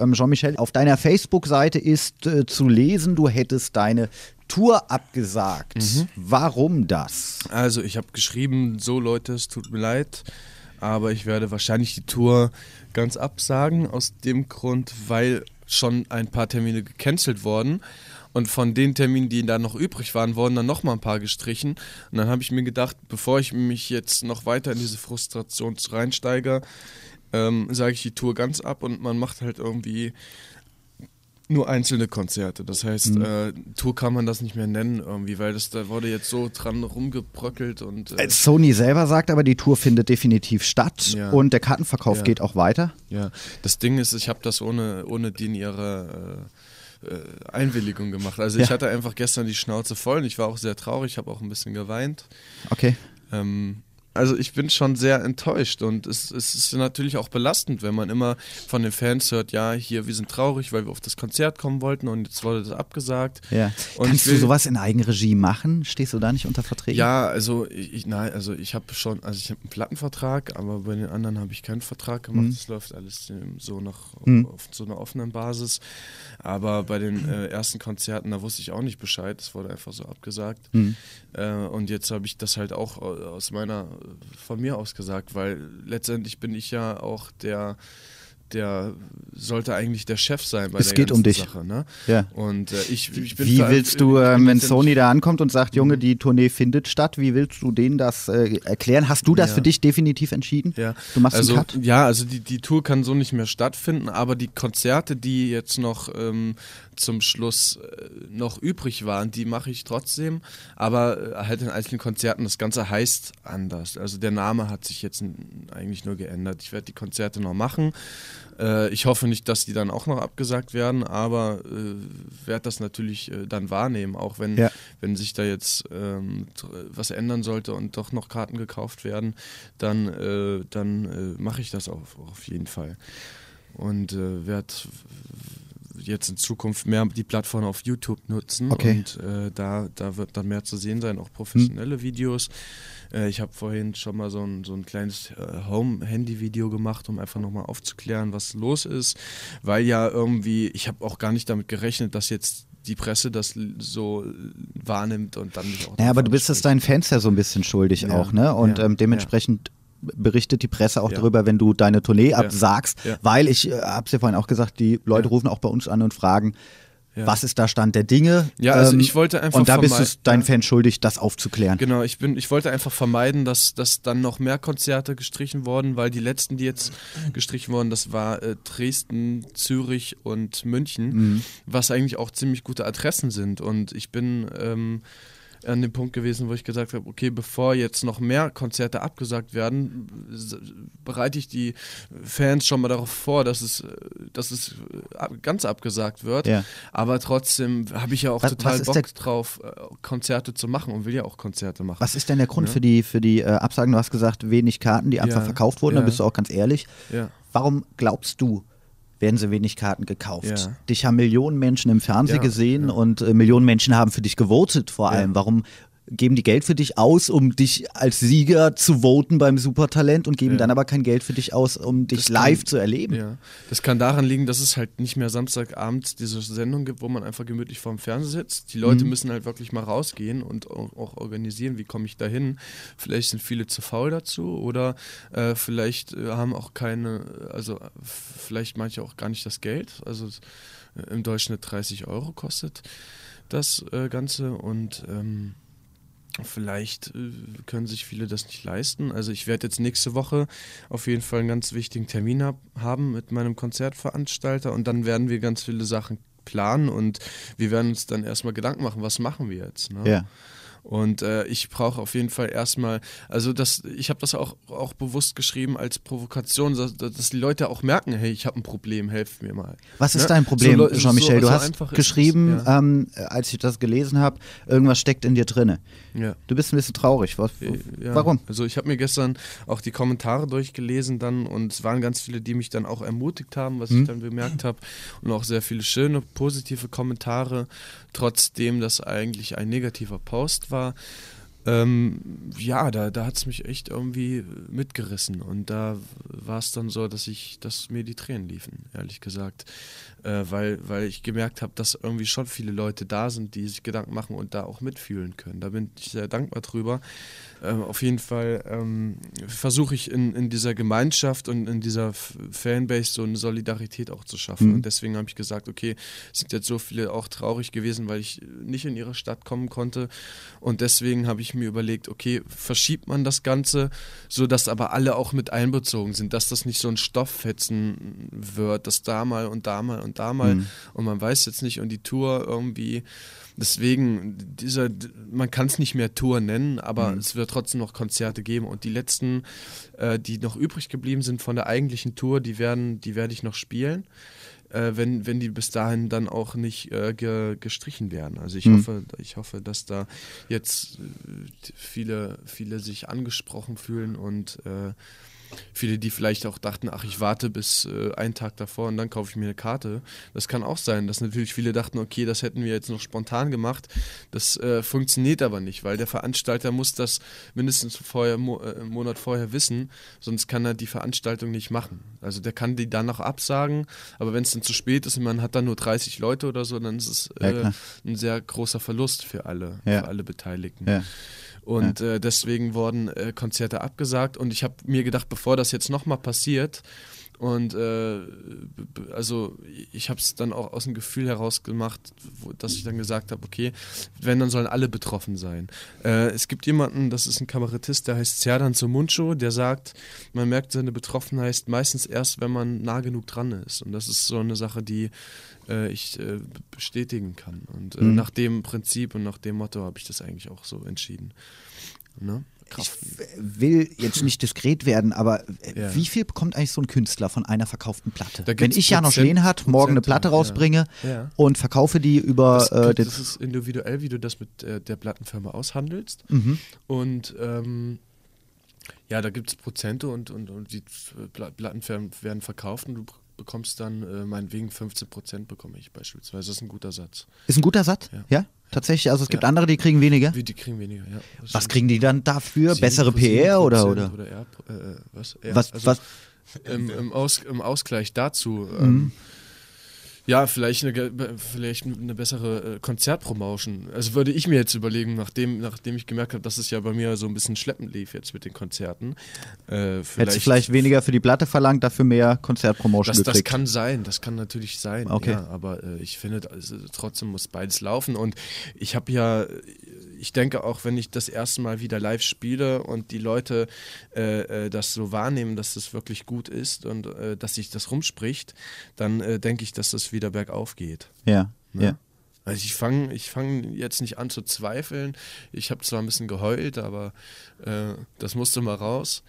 Ähm, Jean-Michel, auf deiner Facebook-Seite ist äh, zu lesen, du hättest deine Tour abgesagt. Mhm. Warum das? Also ich habe geschrieben, so Leute, es tut mir leid, aber ich werde wahrscheinlich die Tour ganz absagen, aus dem Grund, weil schon ein paar Termine gecancelt wurden. Und von den Terminen, die da noch übrig waren, wurden dann noch mal ein paar gestrichen. Und dann habe ich mir gedacht, bevor ich mich jetzt noch weiter in diese Frustration reinsteige, ähm, sage ich die Tour ganz ab und man macht halt irgendwie nur einzelne Konzerte. Das heißt, mhm. äh, Tour kann man das nicht mehr nennen irgendwie, weil das da wurde jetzt so dran rumgebröckelt und äh, äh Sony selber sagt aber, die Tour findet definitiv statt ja. und der Kartenverkauf ja. geht auch weiter. Ja, das Ding ist, ich habe das ohne ohne die in ihre äh, äh, Einwilligung gemacht. Also ja. ich hatte einfach gestern die Schnauze voll und ich war auch sehr traurig, habe auch ein bisschen geweint. Okay. Ähm, also ich bin schon sehr enttäuscht und es, es, ist natürlich auch belastend, wenn man immer von den Fans hört, ja, hier, wir sind traurig, weil wir auf das Konzert kommen wollten und jetzt wurde das abgesagt. Ja. Und Kannst will, du sowas in Eigenregie machen? Stehst du da nicht unter Verträgen? Ja, also ich, nein, also ich habe schon, also ich habe einen Plattenvertrag, aber bei den anderen habe ich keinen Vertrag gemacht. Mhm. Das läuft alles so noch mhm. auf so einer offenen Basis. Aber bei den äh, ersten Konzerten, da wusste ich auch nicht Bescheid. Das wurde einfach so abgesagt. Mhm. Äh, und jetzt habe ich das halt auch aus meiner von mir aus gesagt, weil letztendlich bin ich ja auch der der sollte eigentlich der Chef sein bei es der geht um dich. Sache. Ne? Ja. Und äh, ich, ich bin Wie willst du, äh, wenn Sony da ankommt und sagt, Junge, mhm. die Tournee findet statt, wie willst du denen das äh, erklären? Hast du das ja. für dich definitiv entschieden? Ja. Du machst also, einen Cut? Ja, also die, die Tour kann so nicht mehr stattfinden, aber die Konzerte, die jetzt noch ähm, zum Schluss äh, noch übrig waren, die mache ich trotzdem, aber äh, halt in einzelnen Konzerten. Das Ganze heißt anders. Also der Name hat sich jetzt eigentlich nur geändert. Ich werde die Konzerte noch machen. Äh, ich hoffe nicht, dass die dann auch noch abgesagt werden, aber äh, werde das natürlich äh, dann wahrnehmen, auch wenn, ja. wenn sich da jetzt ähm, was ändern sollte und doch noch Karten gekauft werden, dann, äh, dann äh, mache ich das auf, auf jeden Fall. Und äh, werde jetzt in Zukunft mehr die Plattform auf YouTube nutzen okay. und äh, da, da wird dann mehr zu sehen sein, auch professionelle hm. Videos. Äh, ich habe vorhin schon mal so ein, so ein kleines äh, Home-Handy-Video gemacht, um einfach nochmal aufzuklären, was los ist, weil ja irgendwie, ich habe auch gar nicht damit gerechnet, dass jetzt die Presse das so wahrnimmt und dann nicht auch. Naja, aber du bist es deinen Fans ja so ein bisschen schuldig ja, auch, ne? Und ja, ähm, dementsprechend berichtet die Presse auch ja. darüber, wenn du deine Tournee absagst, ja. weil ich äh, habe es ja vorhin auch gesagt, die Leute rufen auch bei uns an und fragen, ja. Was ist da Stand der Dinge? Ja, also ähm, ich wollte einfach. Und da bist du deinen Fan schuldig, das aufzuklären. Genau, ich bin, ich wollte einfach vermeiden, dass, dass dann noch mehr Konzerte gestrichen wurden, weil die letzten, die jetzt gestrichen wurden, das war äh, Dresden, Zürich und München, mhm. was eigentlich auch ziemlich gute Adressen sind. Und ich bin ähm, an dem Punkt gewesen, wo ich gesagt habe, okay, bevor jetzt noch mehr Konzerte abgesagt werden, bereite ich die Fans schon mal darauf vor, dass es, dass es ganz abgesagt wird. Ja. Aber trotzdem habe ich ja auch was, total was Bock drauf, äh, Konzerte zu machen und will ja auch Konzerte machen. Was ist denn der Grund ja? für die, für die äh, Absagen? Du hast gesagt, wenig Karten, die einfach ja. verkauft wurden, da bist du auch ganz ehrlich. Warum glaubst du, werden so wenig Karten gekauft. Ja. Dich haben Millionen Menschen im Fernsehen ja, gesehen ja. und äh, Millionen Menschen haben für dich gewotet vor allem. Warum geben die Geld für dich aus, um dich als Sieger zu voten beim Supertalent und geben ja. dann aber kein Geld für dich aus, um dich das live kann, zu erleben. Ja. Das kann daran liegen, dass es halt nicht mehr Samstagabend diese Sendung gibt, wo man einfach gemütlich vorm Fernseher sitzt. Die Leute mhm. müssen halt wirklich mal rausgehen und auch organisieren, wie komme ich da hin. Vielleicht sind viele zu faul dazu oder äh, vielleicht äh, haben auch keine, also vielleicht manche auch gar nicht das Geld. Also äh, im Durchschnitt 30 Euro kostet das äh, Ganze und ähm, Vielleicht äh, können sich viele das nicht leisten. Also ich werde jetzt nächste Woche auf jeden Fall einen ganz wichtigen Termin hab, haben mit meinem Konzertveranstalter und dann werden wir ganz viele Sachen planen und wir werden uns dann erstmal Gedanken machen, was machen wir jetzt. Ne? Ja. Und äh, ich brauche auf jeden Fall erstmal, also das, ich habe das auch, auch bewusst geschrieben als Provokation, dass, dass die Leute auch merken, hey, ich habe ein Problem, helft mir mal. Was ist ne? dein Problem, so, Jean-Michel? So, du so hast geschrieben, ja. ähm, als ich das gelesen habe, irgendwas steckt in dir drinne. Ja. Du bist ein bisschen traurig. Was, ja. Warum? Also ich habe mir gestern auch die Kommentare durchgelesen dann und es waren ganz viele, die mich dann auch ermutigt haben, was hm. ich dann bemerkt habe und auch sehr viele schöne, positive Kommentare, trotzdem das eigentlich ein negativer Post war fra ähm, ja, da, da hat es mich echt irgendwie mitgerissen. Und da war es dann so, dass ich, dass mir die Tränen liefen, ehrlich gesagt. Äh, weil, weil ich gemerkt habe, dass irgendwie schon viele Leute da sind, die sich Gedanken machen und da auch mitfühlen können. Da bin ich sehr dankbar drüber. Ähm, auf jeden Fall ähm, versuche ich in, in dieser Gemeinschaft und in dieser Fanbase so eine Solidarität auch zu schaffen. Mhm. Und deswegen habe ich gesagt, okay, es sind jetzt so viele auch traurig gewesen, weil ich nicht in ihre Stadt kommen konnte. Und deswegen habe ich mir überlegt, okay, verschiebt man das Ganze, sodass aber alle auch mit einbezogen sind, dass das nicht so ein Stofffetzen wird, dass da mal und da mal und da mal mhm. und man weiß jetzt nicht und die Tour irgendwie Deswegen, dieser, man kann es nicht mehr Tour nennen, aber mhm. es wird trotzdem noch Konzerte geben. Und die letzten, äh, die noch übrig geblieben sind von der eigentlichen Tour, die werden, die werde ich noch spielen. Äh, wenn, wenn die bis dahin dann auch nicht äh, ge, gestrichen werden. Also ich mhm. hoffe, ich hoffe, dass da jetzt äh, viele, viele sich angesprochen fühlen und äh, Viele, die vielleicht auch dachten, ach, ich warte bis äh, einen Tag davor und dann kaufe ich mir eine Karte. Das kann auch sein, dass natürlich viele dachten, okay, das hätten wir jetzt noch spontan gemacht. Das äh, funktioniert aber nicht, weil der Veranstalter muss das mindestens vorher, mo äh, einen Monat vorher wissen, sonst kann er die Veranstaltung nicht machen. Also der kann die dann noch absagen, aber wenn es dann zu spät ist und man hat dann nur 30 Leute oder so, dann ist es ja, äh, ein sehr großer Verlust für alle, ja. für alle Beteiligten. Ja. Und ja. äh, deswegen wurden äh, Konzerte abgesagt. Und ich habe mir gedacht, bevor das jetzt nochmal passiert, und äh, also ich habe es dann auch aus dem Gefühl heraus gemacht, wo, dass ich dann gesagt habe, okay, wenn, dann sollen alle betroffen sein. Äh, es gibt jemanden, das ist ein Kabarettist, der heißt Serdan Somuncho, der sagt, man merkt seine Betroffenheit meistens erst, wenn man nah genug dran ist. Und das ist so eine Sache, die äh, ich äh, bestätigen kann. Und äh, mhm. nach dem Prinzip und nach dem Motto habe ich das eigentlich auch so entschieden. Ne? Ich will jetzt nicht diskret werden, aber ja. wie viel bekommt eigentlich so ein Künstler von einer verkauften Platte? Wenn ich Janosch Lehnhardt morgen eine Platte rausbringe ja. und verkaufe die über. Das, äh, das, ist individuell, wie du das mit äh, der Plattenfirma aushandelst. Mhm. Und ähm, ja, da gibt es Prozente und, und, und die Plattenfirmen werden verkauft und du bekommst dann äh, meinetwegen 15 Prozent bekomme ich beispielsweise. Das ist ein guter Satz. Ist ein guter Satz? Ja. ja? Tatsächlich, also es gibt ja. andere, die kriegen weniger? Die kriegen weniger, ja. Was kriegen die dann dafür? Bessere PR oder? Oder, oder R, äh, äh, was? R, was, also was? Im, im, Aus, Im Ausgleich dazu ähm, mhm. Ja, vielleicht eine, vielleicht eine bessere äh, Konzertpromotion. Also würde ich mir jetzt überlegen, nachdem, nachdem ich gemerkt habe, dass es ja bei mir so ein bisschen schleppend lief jetzt mit den Konzerten. Äh, vielleicht, Hättest du vielleicht weniger für die Platte verlangt, dafür mehr Konzertpromotion das, gekriegt? Das kann sein, das kann natürlich sein. Okay. Ja, aber äh, ich finde, also, trotzdem muss beides laufen. Und ich habe ja ich denke auch, wenn ich das erste Mal wieder live spiele und die Leute äh, äh, das so wahrnehmen, dass das wirklich gut ist und äh, dass sich das rumspricht, dann äh, denke ich, dass das wieder bergauf geht. Ja, ne? ja. Also ich fange ich fang jetzt nicht an zu zweifeln. Ich habe zwar ein bisschen geheult, aber äh, das musste mal raus.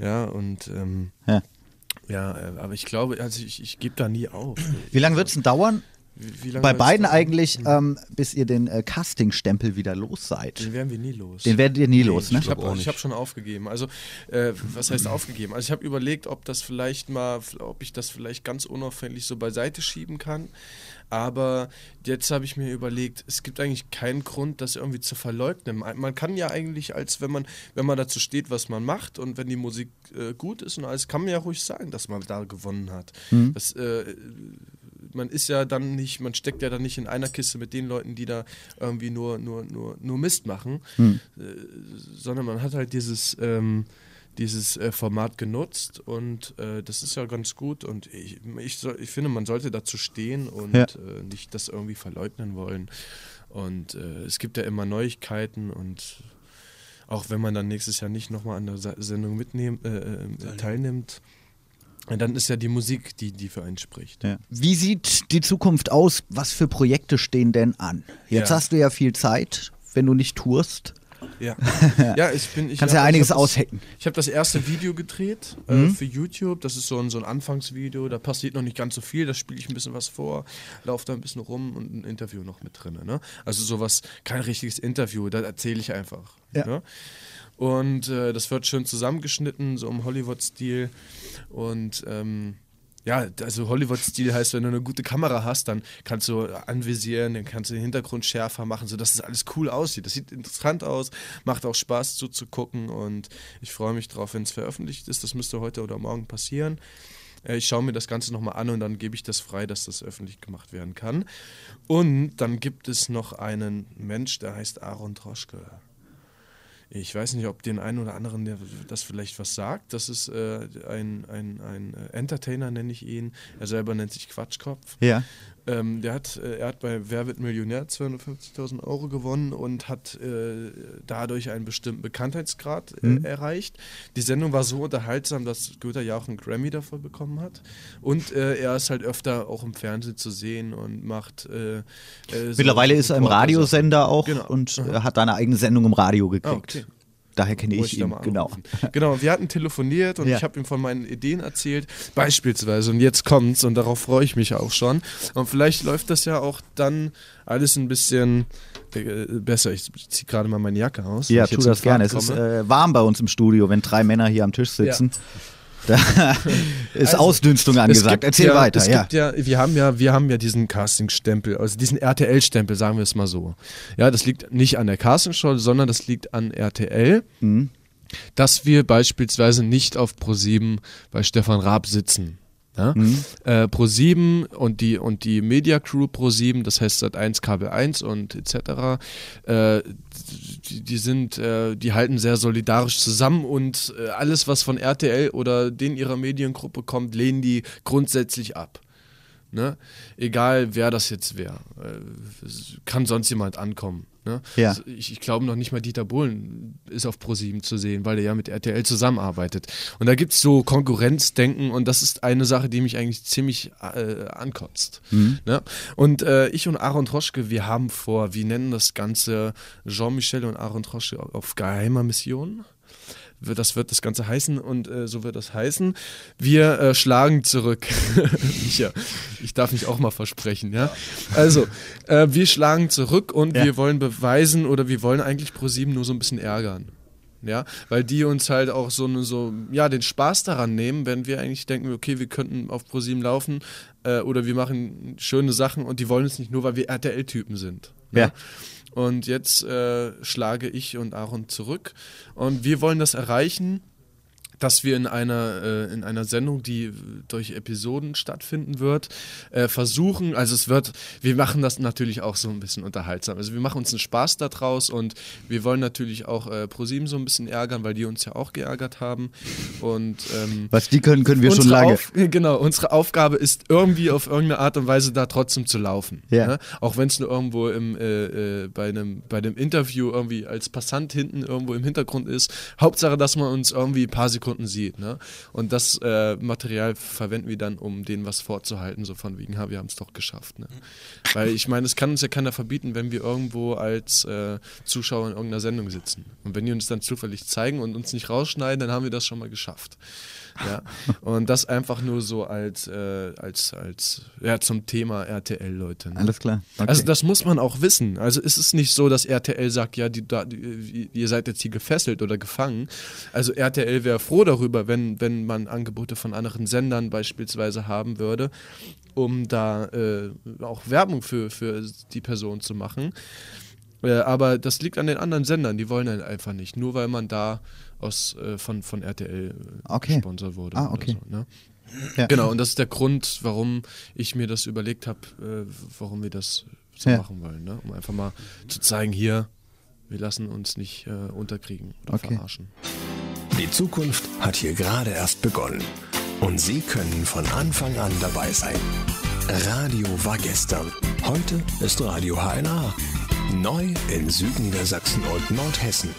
Ja, und ähm, ja. ja, äh, aber ich glaube, also ich, ich gebe da nie auf. Wie lange wird es denn dauern, Bei beiden eigentlich, mhm. ähm, bis ihr den äh, Casting-Stempel wieder los seid. Den werden wir nie los. Den werdet ihr nie nee, los, ne? Ich habe hab schon aufgegeben. Also, äh, was heißt aufgegeben? Also, ich habe überlegt, ob das vielleicht mal, ob ich das vielleicht ganz unauffällig so beiseite schieben kann. Aber jetzt habe ich mir überlegt, es gibt eigentlich keinen Grund, das irgendwie zu verleugnen. Man kann ja eigentlich, als wenn man, wenn man dazu steht, was man macht und wenn die Musik äh, gut ist und alles, kann man ja ruhig sagen, dass man da gewonnen hat. Mhm. Das äh, man ist ja dann nicht, man steckt ja dann nicht in einer Kiste mit den Leuten, die da irgendwie nur, nur, nur, nur Mist machen, hm. äh, sondern man hat halt dieses, ähm, dieses äh, Format genutzt und äh, das ist ja ganz gut und ich, ich, soll, ich finde, man sollte dazu stehen und ja. Äh, nicht das irgendwie verleugnen wollen. Und äh, es gibt ja immer Neuigkeiten und auch wenn man dann nächstes Jahr nicht nochmal an der Sendung mitnehmen, äh, teilnimmt, dann ist ja die Musik, die, die für einen spricht. Ja. Wie sieht die Zukunft aus? Was für Projekte stehen denn an? Jetzt ja. hast du ja viel Zeit, wenn du nicht tourst. Ja, ja ich bin. Ich Kannst ja einiges ich aushacken. Ich habe das erste Video gedreht äh, mhm. für YouTube. Das ist so ein, so ein Anfangsvideo. Da passiert noch nicht ganz so viel. Da spiele ich ein bisschen was vor, laufe da ein bisschen rum und ein Interview noch mit drin. Ne? Also sowas, kein richtiges Interview. Da erzähle ich einfach. Ja. Ne? Und äh, das wird schön zusammengeschnitten, so im Hollywood-Stil. Und ähm, ja, also Hollywood-Stil heißt, wenn du eine gute Kamera hast, dann kannst du anvisieren, dann kannst du den Hintergrund schärfer machen, sodass es alles cool aussieht. Das sieht interessant aus, macht auch Spaß zuzugucken und ich freue mich drauf, wenn es veröffentlicht ist. Das müsste heute oder morgen passieren. Äh, ich schaue mir das Ganze nochmal an und dann gebe ich das frei, dass das öffentlich gemacht werden kann. Und dann gibt es noch einen Mensch, der heißt Aaron Troschke. Ich weiß nicht, ob den einen oder anderen der das vielleicht was sagt. Das ist äh, ein, ein, ein Entertainer, nenne ich ihn. Er selber nennt sich Quatschkopf. Ja. Ähm, der hat, äh, er hat bei Wer wird Millionär 250.000 Euro gewonnen und hat äh, dadurch einen bestimmten Bekanntheitsgrad äh, mhm. erreicht. Die Sendung war so unterhaltsam, dass Goethe ja auch einen Grammy dafür bekommen hat. Und äh, er ist halt öfter auch im Fernsehen zu sehen und macht. Äh, äh, Mittlerweile ist er im Radiosender auch genau. und Aha. hat eine eigene Sendung im Radio gekriegt. Ah, okay. Daher kenne ich, ich ihn, genau. Genau, wir hatten telefoniert und ja. ich habe ihm von meinen Ideen erzählt, beispielsweise. Und jetzt kommt's und darauf freue ich mich auch schon. Und vielleicht läuft das ja auch dann alles ein bisschen äh, besser. Ich ziehe gerade mal meine Jacke aus. Ja, tu das gerne. Es ist äh, warm bei uns im Studio, wenn drei Männer hier am Tisch sitzen. Ja. Da ist also, Ausdünstung angesagt. Erzähl ja, weiter. Es ja. Gibt ja, wir haben ja, wir haben ja diesen Casting-Stempel, also diesen RTL-Stempel, sagen wir es mal so. Ja, das liegt nicht an der Castingshow, sondern das liegt an RTL. Mhm. Dass wir beispielsweise nicht auf Pro7 bei Stefan Raab sitzen. Ja? Mhm. Äh, Pro7 und die, und die Media Crew Pro7, das heißt Sat1, Kabel 1 und etc., äh, die, die, sind, äh, die halten sehr solidarisch zusammen und äh, alles, was von RTL oder den ihrer Mediengruppe kommt, lehnen die grundsätzlich ab. Ne? Egal wer das jetzt wäre. Äh, kann sonst jemand ankommen. Ne? Ja. Also ich, ich glaube noch nicht mal Dieter Bohlen ist auf ProSieben zu sehen, weil er ja mit RTL zusammenarbeitet. Und da gibt es so Konkurrenzdenken und das ist eine Sache, die mich eigentlich ziemlich äh, ankotzt. Mhm. Ne? Und äh, ich und Aaron Troschke, wir haben vor, wir nennen das Ganze Jean-Michel und Aaron Troschke auf geheimer Mission das wird das Ganze heißen und äh, so wird das heißen. Wir äh, schlagen zurück. ja, ich darf mich auch mal versprechen, ja. Also, äh, wir schlagen zurück und ja. wir wollen beweisen oder wir wollen eigentlich ProSieben nur so ein bisschen ärgern. Ja, weil die uns halt auch so, so, ja, den Spaß daran nehmen, wenn wir eigentlich denken, okay, wir könnten auf ProSieben laufen äh, oder wir machen schöne Sachen und die wollen es nicht nur, weil wir RTL-Typen sind. Ja. ja. Und jetzt äh, schlage ich und Aaron zurück. Und wir wollen das erreichen dass wir in einer, äh, in einer Sendung, die durch Episoden stattfinden wird, äh, versuchen, also es wird, wir machen das natürlich auch so ein bisschen unterhaltsam. Also wir machen uns einen Spaß daraus und wir wollen natürlich auch äh, ProSieben so ein bisschen ärgern, weil die uns ja auch geärgert haben. Und ähm, was die können, können wir schon lange. Auf, genau, unsere Aufgabe ist irgendwie auf irgendeine Art und Weise da trotzdem zu laufen. Ja. Ne? Auch wenn es nur irgendwo im, äh, äh, bei, einem, bei einem Interview irgendwie als Passant hinten irgendwo im Hintergrund ist. Hauptsache, dass man uns irgendwie ein paar Sekunden Sekunden sieht. Ne? Und das äh, Material verwenden wir dann, um denen was vorzuhalten, so von wegen, ha, wir haben es doch geschafft. Ne? Weil ich meine, es kann uns ja keiner verbieten, wenn wir irgendwo als äh, Zuschauer in irgendeiner Sendung sitzen. Und wenn die uns dann zufällig zeigen und uns nicht rausschneiden, dann haben wir das schon mal geschafft. Ja. Und das einfach nur so als, äh, als, als ja, zum Thema RTL, Leute. Ne? Alles klar. Okay. Also das muss man auch wissen. Also es ist nicht so, dass RTL sagt, ja, die, die, ihr seid jetzt hier gefesselt oder gefangen. Also RTL wäre froh darüber, wenn, wenn man Angebote von anderen Sendern beispielsweise haben würde, um da äh, auch Werbung für, für die Person zu machen. Äh, aber das liegt an den anderen Sendern, die wollen halt einfach nicht. Nur weil man da aus, äh, von, von RTL äh, okay. gesponsert wurde. Ah, okay. So, ne? ja. Genau, und das ist der Grund, warum ich mir das überlegt habe, äh, warum wir das so ja. machen wollen. Ne? Um einfach mal zu zeigen, hier, wir lassen uns nicht äh, unterkriegen oder okay. verarschen. Die Zukunft hat hier gerade erst begonnen. Und Sie können von Anfang an dabei sein. Radio war gestern. Heute ist Radio HNA. Neu in Süden der Sachsen und Nordhessen.